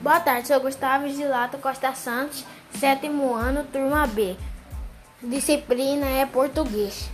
Boa tarde, sou Gustavo Gilato Costa Santos, sétimo ano, turma B. Disciplina é português.